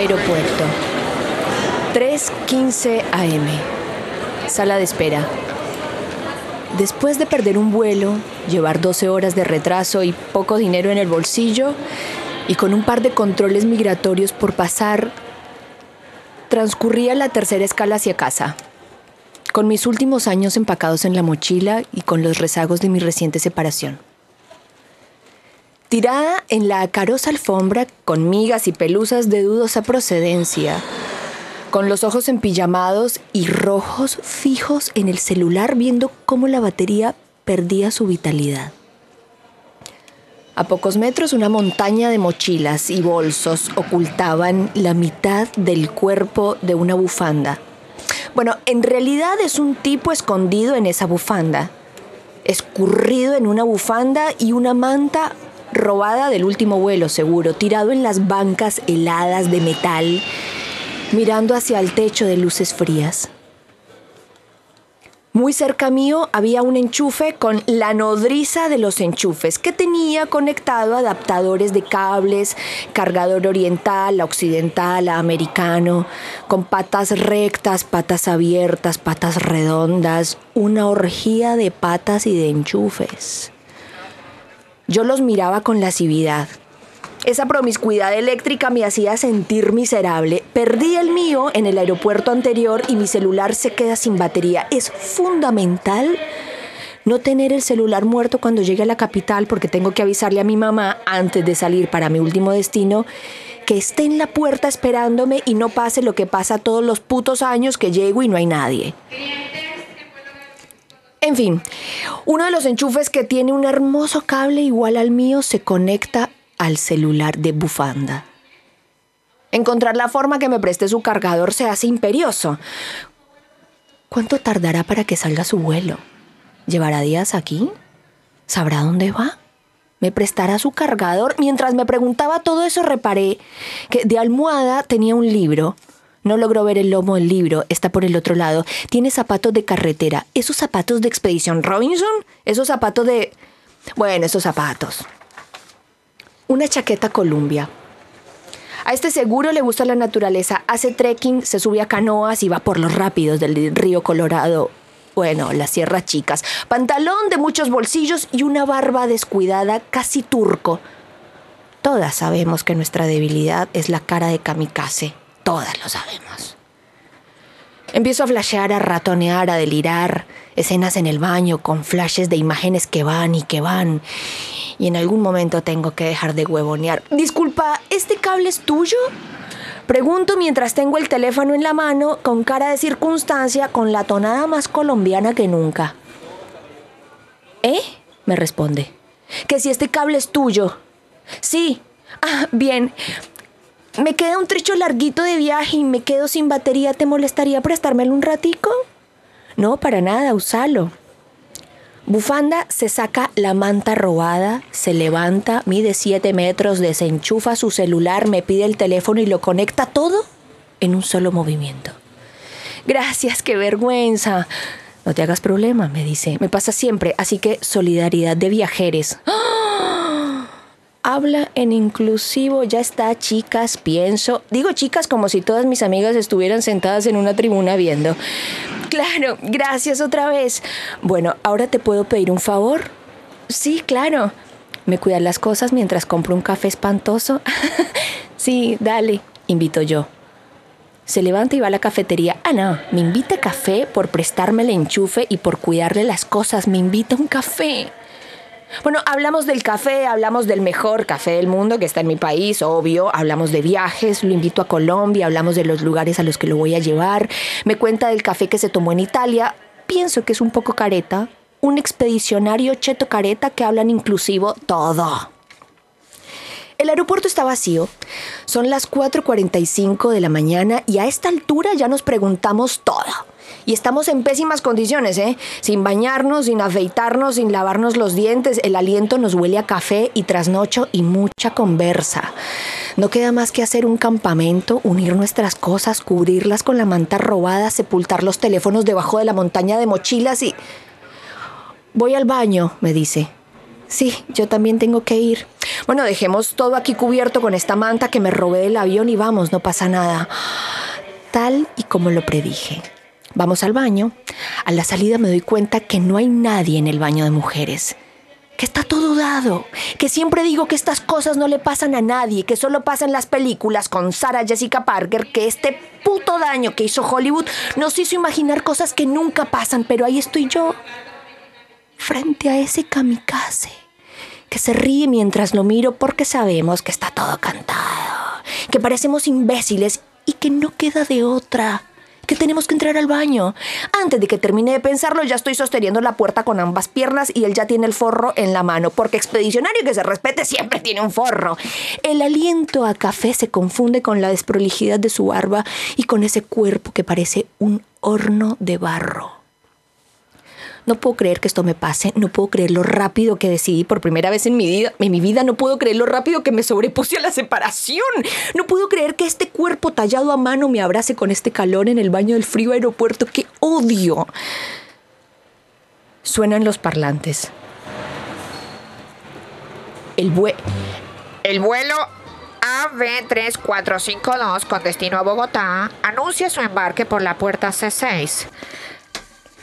Aeropuerto. 3.15 am. Sala de espera. Después de perder un vuelo, llevar 12 horas de retraso y poco dinero en el bolsillo, y con un par de controles migratorios por pasar, transcurría la tercera escala hacia casa. Con mis últimos años empacados en la mochila y con los rezagos de mi reciente separación. Tirada en la acarosa alfombra con migas y pelusas de dudosa procedencia, con los ojos empillamados y rojos fijos en el celular viendo cómo la batería perdía su vitalidad. A pocos metros una montaña de mochilas y bolsos ocultaban la mitad del cuerpo de una bufanda. Bueno, en realidad es un tipo escondido en esa bufanda, escurrido en una bufanda y una manta robada del último vuelo, seguro, tirado en las bancas heladas de metal, mirando hacia el techo de luces frías. Muy cerca mío había un enchufe con la nodriza de los enchufes que tenía conectado adaptadores de cables, cargador oriental, occidental, americano, con patas rectas, patas abiertas, patas redondas, una orgía de patas y de enchufes. Yo los miraba con lascividad. Esa promiscuidad eléctrica me hacía sentir miserable. Perdí el mío en el aeropuerto anterior y mi celular se queda sin batería. Es fundamental no tener el celular muerto cuando llegue a la capital porque tengo que avisarle a mi mamá antes de salir para mi último destino que esté en la puerta esperándome y no pase lo que pasa todos los putos años que llego y no hay nadie. En fin, uno de los enchufes que tiene un hermoso cable igual al mío se conecta al celular de bufanda. Encontrar la forma que me preste su cargador se hace imperioso. ¿Cuánto tardará para que salga su vuelo? ¿Llevará días aquí? ¿Sabrá dónde va? ¿Me prestará su cargador? Mientras me preguntaba todo eso reparé que de almohada tenía un libro. No logró ver el lomo del libro, está por el otro lado. Tiene zapatos de carretera. ¿Esos zapatos de Expedición Robinson? ¿Esos zapatos de... Bueno, esos zapatos una chaqueta Columbia. A este seguro le gusta la naturaleza, hace trekking, se sube a canoas y va por los rápidos del río Colorado. Bueno, las sierras chicas. Pantalón de muchos bolsillos y una barba descuidada, casi turco. Todas sabemos que nuestra debilidad es la cara de kamikaze. Todas lo sabemos. Empiezo a flashear, a ratonear, a delirar. Escenas en el baño con flashes de imágenes que van y que van. Y en algún momento tengo que dejar de huevonear. Disculpa, ¿este cable es tuyo? Pregunto mientras tengo el teléfono en la mano, con cara de circunstancia, con la tonada más colombiana que nunca. ¿Eh? me responde. Que si este cable es tuyo. Sí. Ah, bien. Me queda un trecho larguito de viaje y me quedo sin batería. ¿Te molestaría prestármelo un ratico? No, para nada, usalo. Bufanda se saca la manta robada, se levanta, mide 7 metros, desenchufa su celular, me pide el teléfono y lo conecta todo en un solo movimiento. Gracias, qué vergüenza. No te hagas problema, me dice. Me pasa siempre, así que solidaridad de viajeros. ¡Ah! Habla en inclusivo, ya está, chicas, pienso. Digo chicas como si todas mis amigas estuvieran sentadas en una tribuna viendo. Claro, gracias otra vez. Bueno, ahora te puedo pedir un favor. Sí, claro. ¿Me cuidas las cosas mientras compro un café espantoso? sí, dale, invito yo. Se levanta y va a la cafetería. Ah, no, me invita café por prestarme el enchufe y por cuidarle las cosas. Me invita un café. Bueno, hablamos del café, hablamos del mejor café del mundo que está en mi país, obvio. Hablamos de viajes, lo invito a Colombia, hablamos de los lugares a los que lo voy a llevar. Me cuenta del café que se tomó en Italia. Pienso que es un poco careta. Un expedicionario cheto careta que hablan inclusivo todo. El aeropuerto está vacío. Son las 4.45 de la mañana y a esta altura ya nos preguntamos todo. Y estamos en pésimas condiciones, ¿eh? Sin bañarnos, sin afeitarnos, sin lavarnos los dientes. El aliento nos huele a café y trasnocho y mucha conversa. No queda más que hacer un campamento, unir nuestras cosas, cubrirlas con la manta robada, sepultar los teléfonos debajo de la montaña de mochilas y... Voy al baño, me dice. Sí, yo también tengo que ir. Bueno, dejemos todo aquí cubierto con esta manta que me robé del avión y vamos, no pasa nada. Tal y como lo predije. Vamos al baño. A la salida me doy cuenta que no hay nadie en el baño de mujeres. Que está todo dado. Que siempre digo que estas cosas no le pasan a nadie, que solo pasan las películas con Sarah Jessica Parker, que este puto daño que hizo Hollywood nos hizo imaginar cosas que nunca pasan, pero ahí estoy yo, frente a ese kamikaze, que se ríe mientras lo miro porque sabemos que está todo cantado, que parecemos imbéciles y que no queda de otra que tenemos que entrar al baño. Antes de que termine de pensarlo, ya estoy sosteniendo la puerta con ambas piernas y él ya tiene el forro en la mano, porque expedicionario que se respete siempre tiene un forro. El aliento a café se confunde con la desprolijidad de su barba y con ese cuerpo que parece un horno de barro. No puedo creer que esto me pase, no puedo creer lo rápido que decidí por primera vez en mi vida, en mi vida no puedo creer lo rápido que me sobrepuse a la separación. No puedo creer que este cuerpo tallado a mano me abrace con este calor en el baño del frío aeropuerto que odio. Suenan los parlantes. El, el vuelo AB3452 con destino a Bogotá anuncia su embarque por la puerta C6.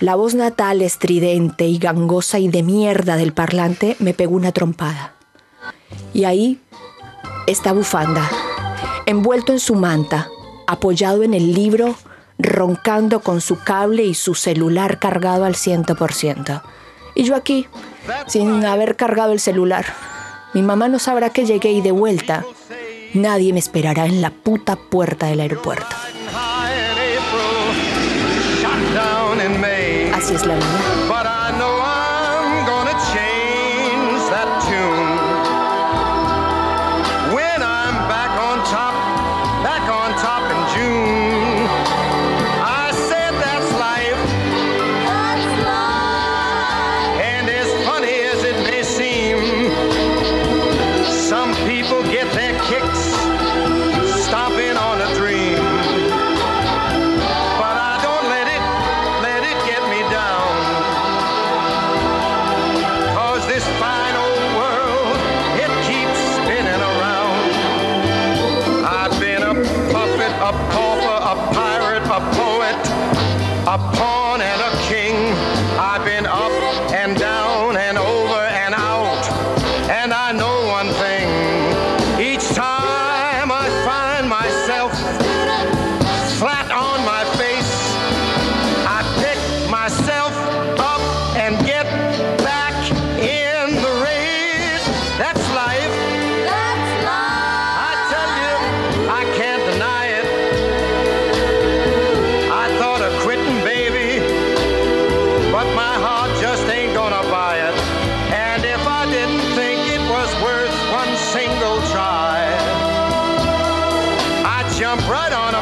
La voz natal, estridente y gangosa y de mierda del parlante me pegó una trompada. Y ahí está Bufanda, envuelto en su manta, apoyado en el libro, roncando con su cable y su celular cargado al ciento por ciento. Y yo aquí, sin haber cargado el celular. Mi mamá no sabrá que llegué y de vuelta. Nadie me esperará en la puta puerta del aeropuerto. Es la. and a king. I've been I'm right on